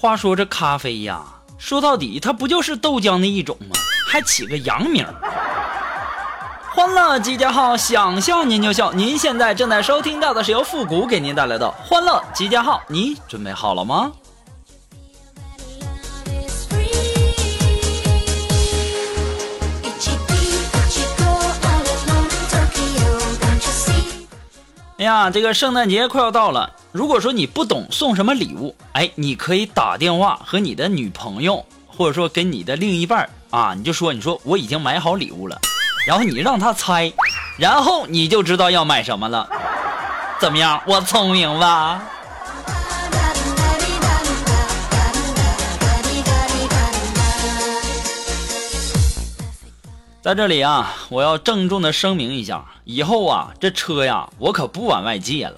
话说这咖啡呀，说到底它不就是豆浆的一种吗？还起个洋名。欢乐集结号，想笑您就笑。您现在正在收听到的是由复古给您带来的欢乐集结号，你准备好了吗？哎呀，这个圣诞节快要到了。如果说你不懂送什么礼物，哎，你可以打电话和你的女朋友，或者说跟你的另一半啊，你就说，你说我已经买好礼物了，然后你让他猜，然后你就知道要买什么了。怎么样，我聪明吧？在这里啊，我要郑重的声明一下，以后啊，这车呀，我可不往外借了。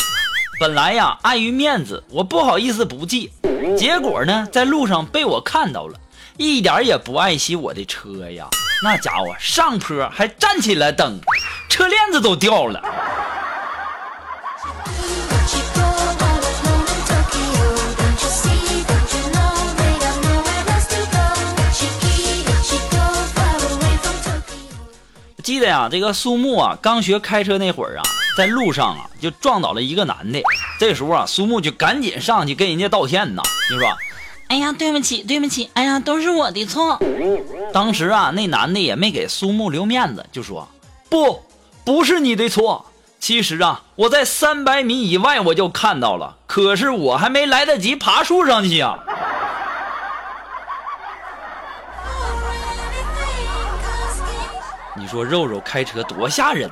本来呀，碍于面子，我不好意思不借，结果呢，在路上被我看到了，一点也不爱惜我的车呀。那家伙上坡还站起来蹬，车链子都掉了。记得呀，这个苏木啊，刚学开车那会儿啊，在路上啊就撞倒了一个男的。这时候啊，苏木就赶紧上去跟人家道歉呐，就说：“哎呀，对不起，对不起，哎呀，都是我的错。”当时啊，那男的也没给苏木留面子，就说：“不，不是你的错。其实啊，我在三百米以外我就看到了，可是我还没来得及爬树上去啊。”你说肉肉开车多吓人！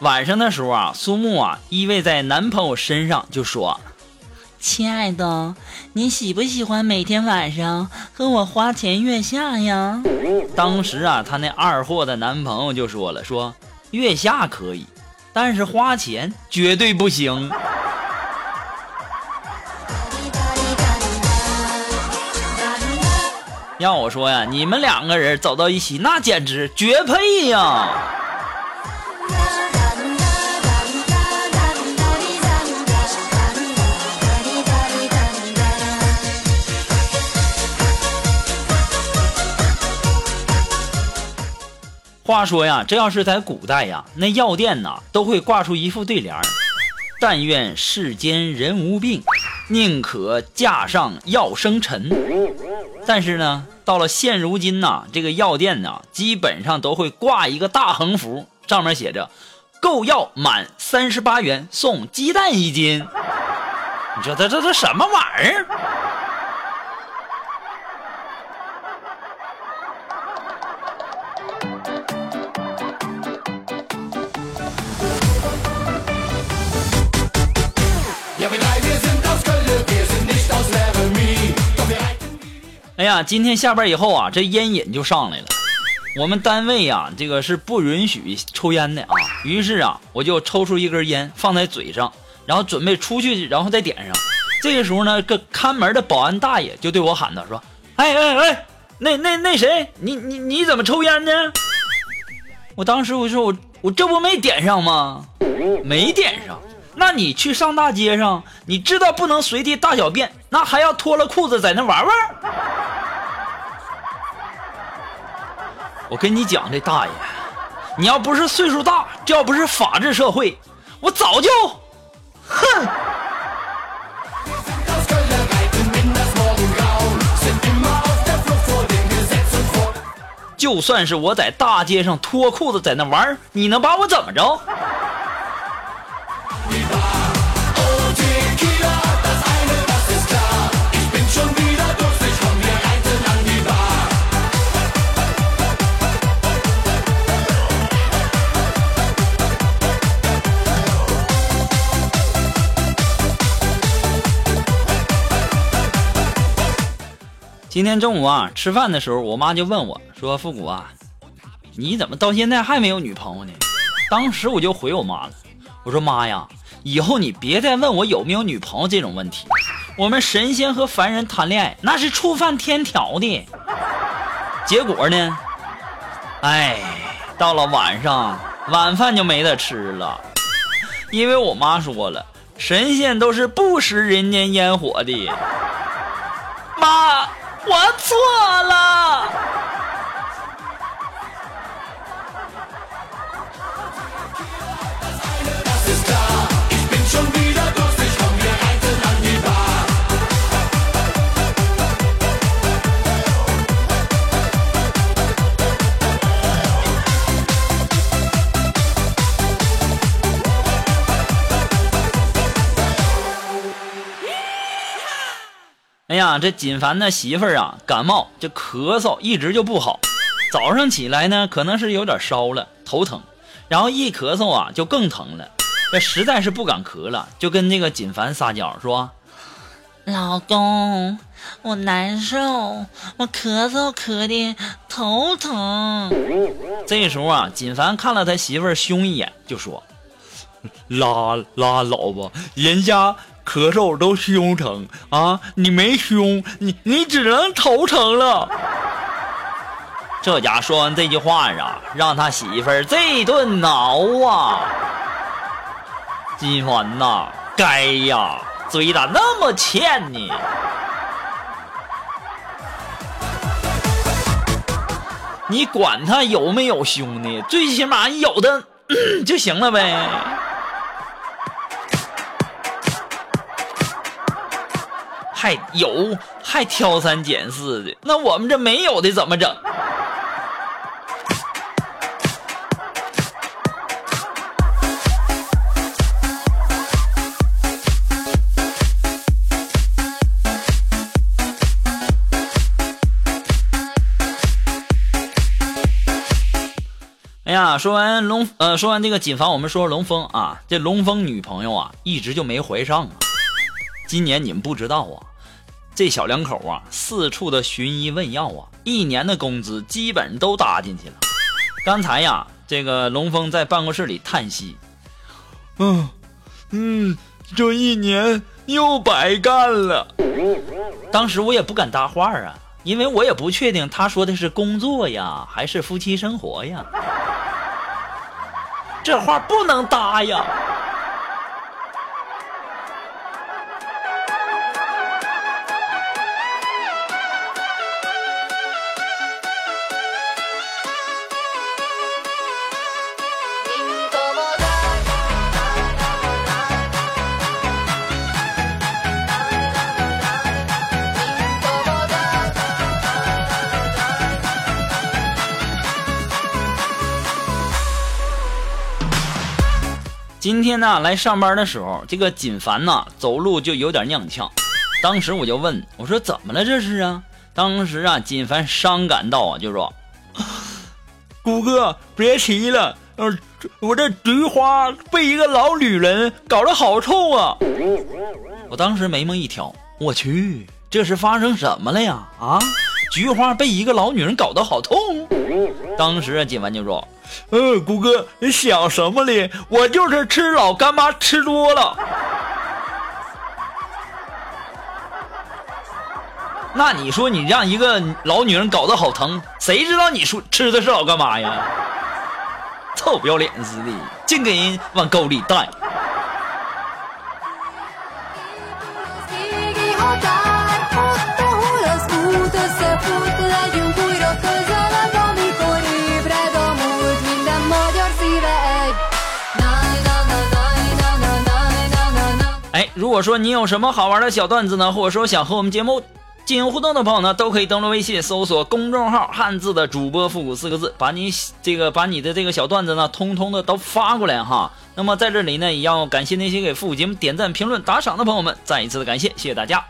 晚上的时候啊，苏木啊依偎在男朋友身上就说：“亲爱的，你喜不喜欢每天晚上和我花前月下呀？”当时啊，她那二货的男朋友就说了：“说。”月下可以，但是花钱绝对不行。要我说呀，你们两个人走到一起，那简直绝配呀！话说呀，这要是在古代呀，那药店呐都会挂出一副对联：“但愿世间人无病，宁可架上药生尘。”但是呢，到了现如今呐，这个药店呐，基本上都会挂一个大横幅，上面写着：“购药满三十八元送鸡蛋一斤。”你说这这这什么玩意儿？呀，今天下班以后啊，这烟瘾就上来了。我们单位呀，这个是不允许抽烟的啊。于是啊，我就抽出一根烟放在嘴上，然后准备出去，然后再点上。这个时候呢，个看门的保安大爷就对我喊道：“说，哎哎哎，那那那谁，你你你怎么抽烟呢？”我当时我说我我这不没点上吗？没点上。那你去上大街上，你知道不能随地大小便，那还要脱了裤子在那玩玩？我跟你讲，这大爷，你要不是岁数大，这要不是法治社会，我早就，哼！就算是我在大街上脱裤子在那玩，你能把我怎么着？今天中午啊，吃饭的时候，我妈就问我说：“复古啊，你怎么到现在还没有女朋友呢？”当时我就回我妈了，我说：“妈呀，以后你别再问我有没有女朋友这种问题。我们神仙和凡人谈恋爱那是触犯天条的。”结果呢，哎，到了晚上，晚饭就没得吃了，因为我妈说了，神仙都是不食人间烟火的。妈。我错了。哎呀，这锦凡的媳妇儿啊，感冒就咳嗽，一直就不好。早上起来呢，可能是有点烧了，头疼，然后一咳嗽啊，就更疼了。这实在是不敢咳了，就跟那个锦凡撒娇说：“老公，我难受，我咳嗽咳的头疼。”这时候啊，锦凡看了他媳妇儿凶一眼，就说：“拉拉倒吧，人家。”咳嗽都胸疼啊！你没胸，你你只能头疼了。这家说完这句话呀，让他媳妇儿这顿挠啊！金环呐，该呀，嘴咋那么欠呢？你管他有没有胸呢？最起码有的就行了呗。还有还挑三拣四的，那我们这没有的怎么整？哎呀，说完龙呃，说完这个锦凡，我们说龙峰啊，这龙峰女朋友啊，一直就没怀上啊。今年你们不知道啊，这小两口啊，四处的寻医问药啊，一年的工资基本都搭进去了。刚才呀，这个龙峰在办公室里叹息：“嗯嗯，这一年又白干了。”当时我也不敢搭话啊，因为我也不确定他说的是工作呀，还是夫妻生活呀。这话不能搭呀。今天呢，来上班的时候，这个锦凡呢，走路就有点踉跄。当时我就问我说：“怎么了这是啊？”当时啊，锦凡伤感到啊，就说：“谷哥，别提了，呃，我这菊花被一个老女人搞得好臭啊！”我当时眉毛一挑，我去，这是发生什么了呀？啊，菊花被一个老女人搞得好痛。当时啊，锦凡就说。嗯，谷歌，你想什么呢？我就是吃老干妈吃多了。那你说你让一个老女人搞得好疼，谁知道你说吃的是老干妈呀？臭不要脸似的，净给人往沟里带。哎如果说你有什么好玩的小段子呢，或者说想和我们节目进行互动的朋友呢，都可以登录微信搜索公众号“汉字的主播复古”四个字，把你这个把你的这个小段子呢，通通的都发过来哈。那么在这里呢，也要感谢那些给复古节目点赞、评论、打赏的朋友们，再一次的感谢，谢谢大家。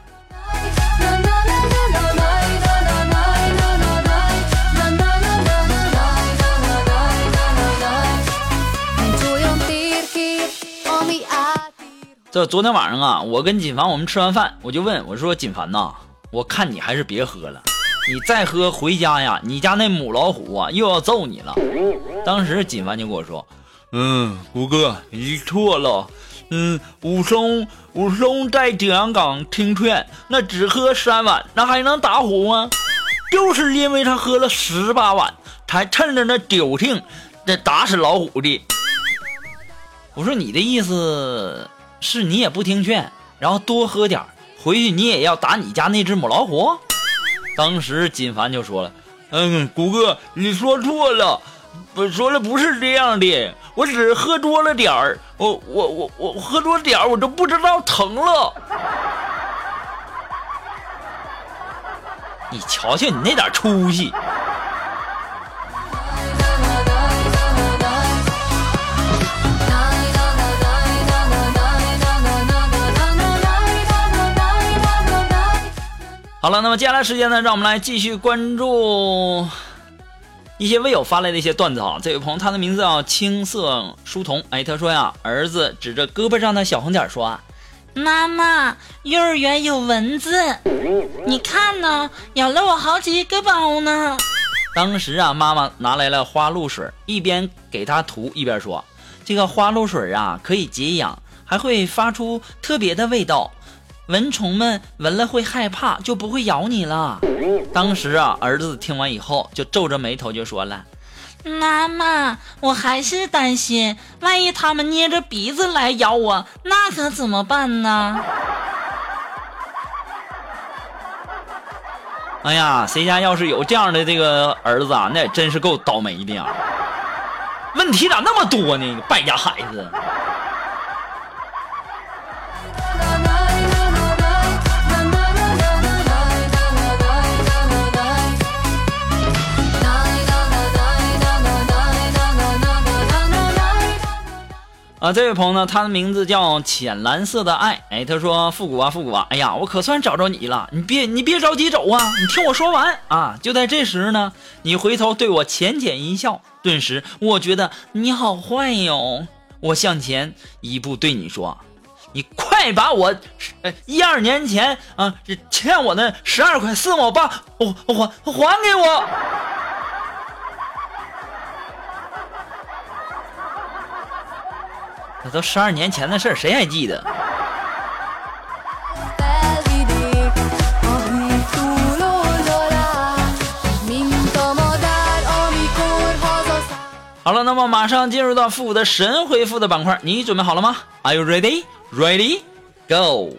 这昨天晚上啊，我跟锦凡我们吃完饭，我就问我说：“锦凡呐，我看你还是别喝了，你再喝回家呀，你家那母老虎啊又要揍你了。当时锦凡就跟我说：“嗯，五哥，你错了。嗯，武松，武松在景阳冈听劝，那只喝三碗，那还能打虎吗？就是因为他喝了十八碗，才趁着那酒兴，那打死老虎的。”我说：“你的意思是你也不听劝，然后多喝点回去你也要打你家那只母老虎？”当时锦凡就说了：“嗯，谷哥，你说错了，我说了不是这样的，我只是喝多了点儿，我我我我喝多点儿，我都不知道疼了。你瞧瞧你那点出息。”好了，那么接下来时间呢，让我们来继续关注一些微友发来的一些段子啊。这位朋友，他的名字叫青色书童，哎，他说呀，儿子指着胳膊上的小红点说：“妈妈，幼儿园有蚊子，你看呢，咬了我好几个包呢。”当时啊，妈妈拿来了花露水，一边给他涂，一边说：“这个花露水啊，可以解痒，还会发出特别的味道。”蚊虫们闻了会害怕，就不会咬你了。当时啊，儿子听完以后就皱着眉头就说了：“妈妈，我还是担心，万一他们捏着鼻子来咬我，那可怎么办呢？”哎呀，谁家要是有这样的这个儿子啊，那也真是够倒霉的呀！问题咋那么多呢？败家孩子。啊，这位朋友呢，他的名字叫浅蓝色的爱。哎，他说复古啊，复古啊，哎呀，我可算找着你了，你别你别着急走啊，你听我说完啊。就在这时呢，你回头对我浅浅一笑，顿时我觉得你好坏哟。我向前一步对你说，你快把我呃一二年前啊欠我的十二块四毛八还还还给我。这都十二年前的事儿，谁还记得？好了，那么马上进入到复古的神回复的板块，你准备好了吗？Are you ready? Ready? Go!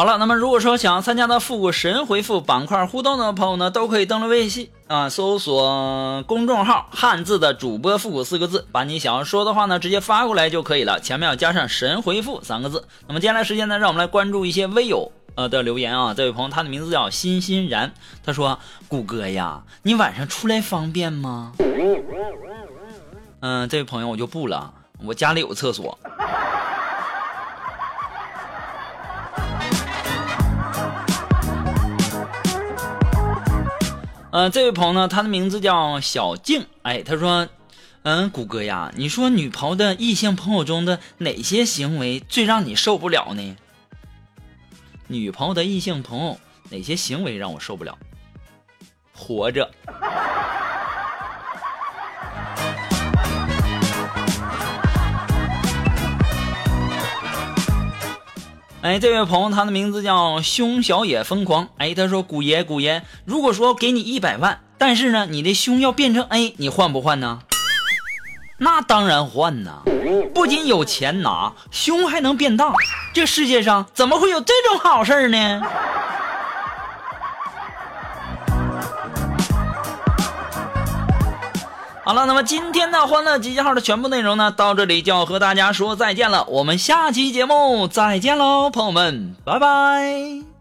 好了，那么如果说想要参加到复古神回复板块互动的朋友呢，都可以登录微信啊，搜索公众号“汉字的主播复古”四个字，把你想要说的话呢直接发过来就可以了，前面要加上“神回复”三个字。那么接下来时间呢，让我们来关注一些微友呃的留言啊。这位朋友他的名字叫欣欣然，他说：“谷歌呀，你晚上出来方便吗？”嗯，这位朋友我就不了，我家里有厕所。嗯，这位朋友呢，他的名字叫小静。哎，他说：“嗯，谷歌呀，你说女朋友的异性朋友中的哪些行为最让你受不了呢？”女朋友的异性朋友哪些行为让我受不了？活着。哎，这位朋友，他的名字叫胸小野疯狂。哎，他说：“古爷，古爷，如果说给你一百万，但是呢，你的胸要变成 A，你换不换呢？”那当然换呐！不仅有钱拿，胸还能变大，这世界上怎么会有这种好事呢？好了，那么今天的欢乐集结号的全部内容呢，到这里就要和大家说再见了。我们下期节目再见喽，朋友们，拜拜。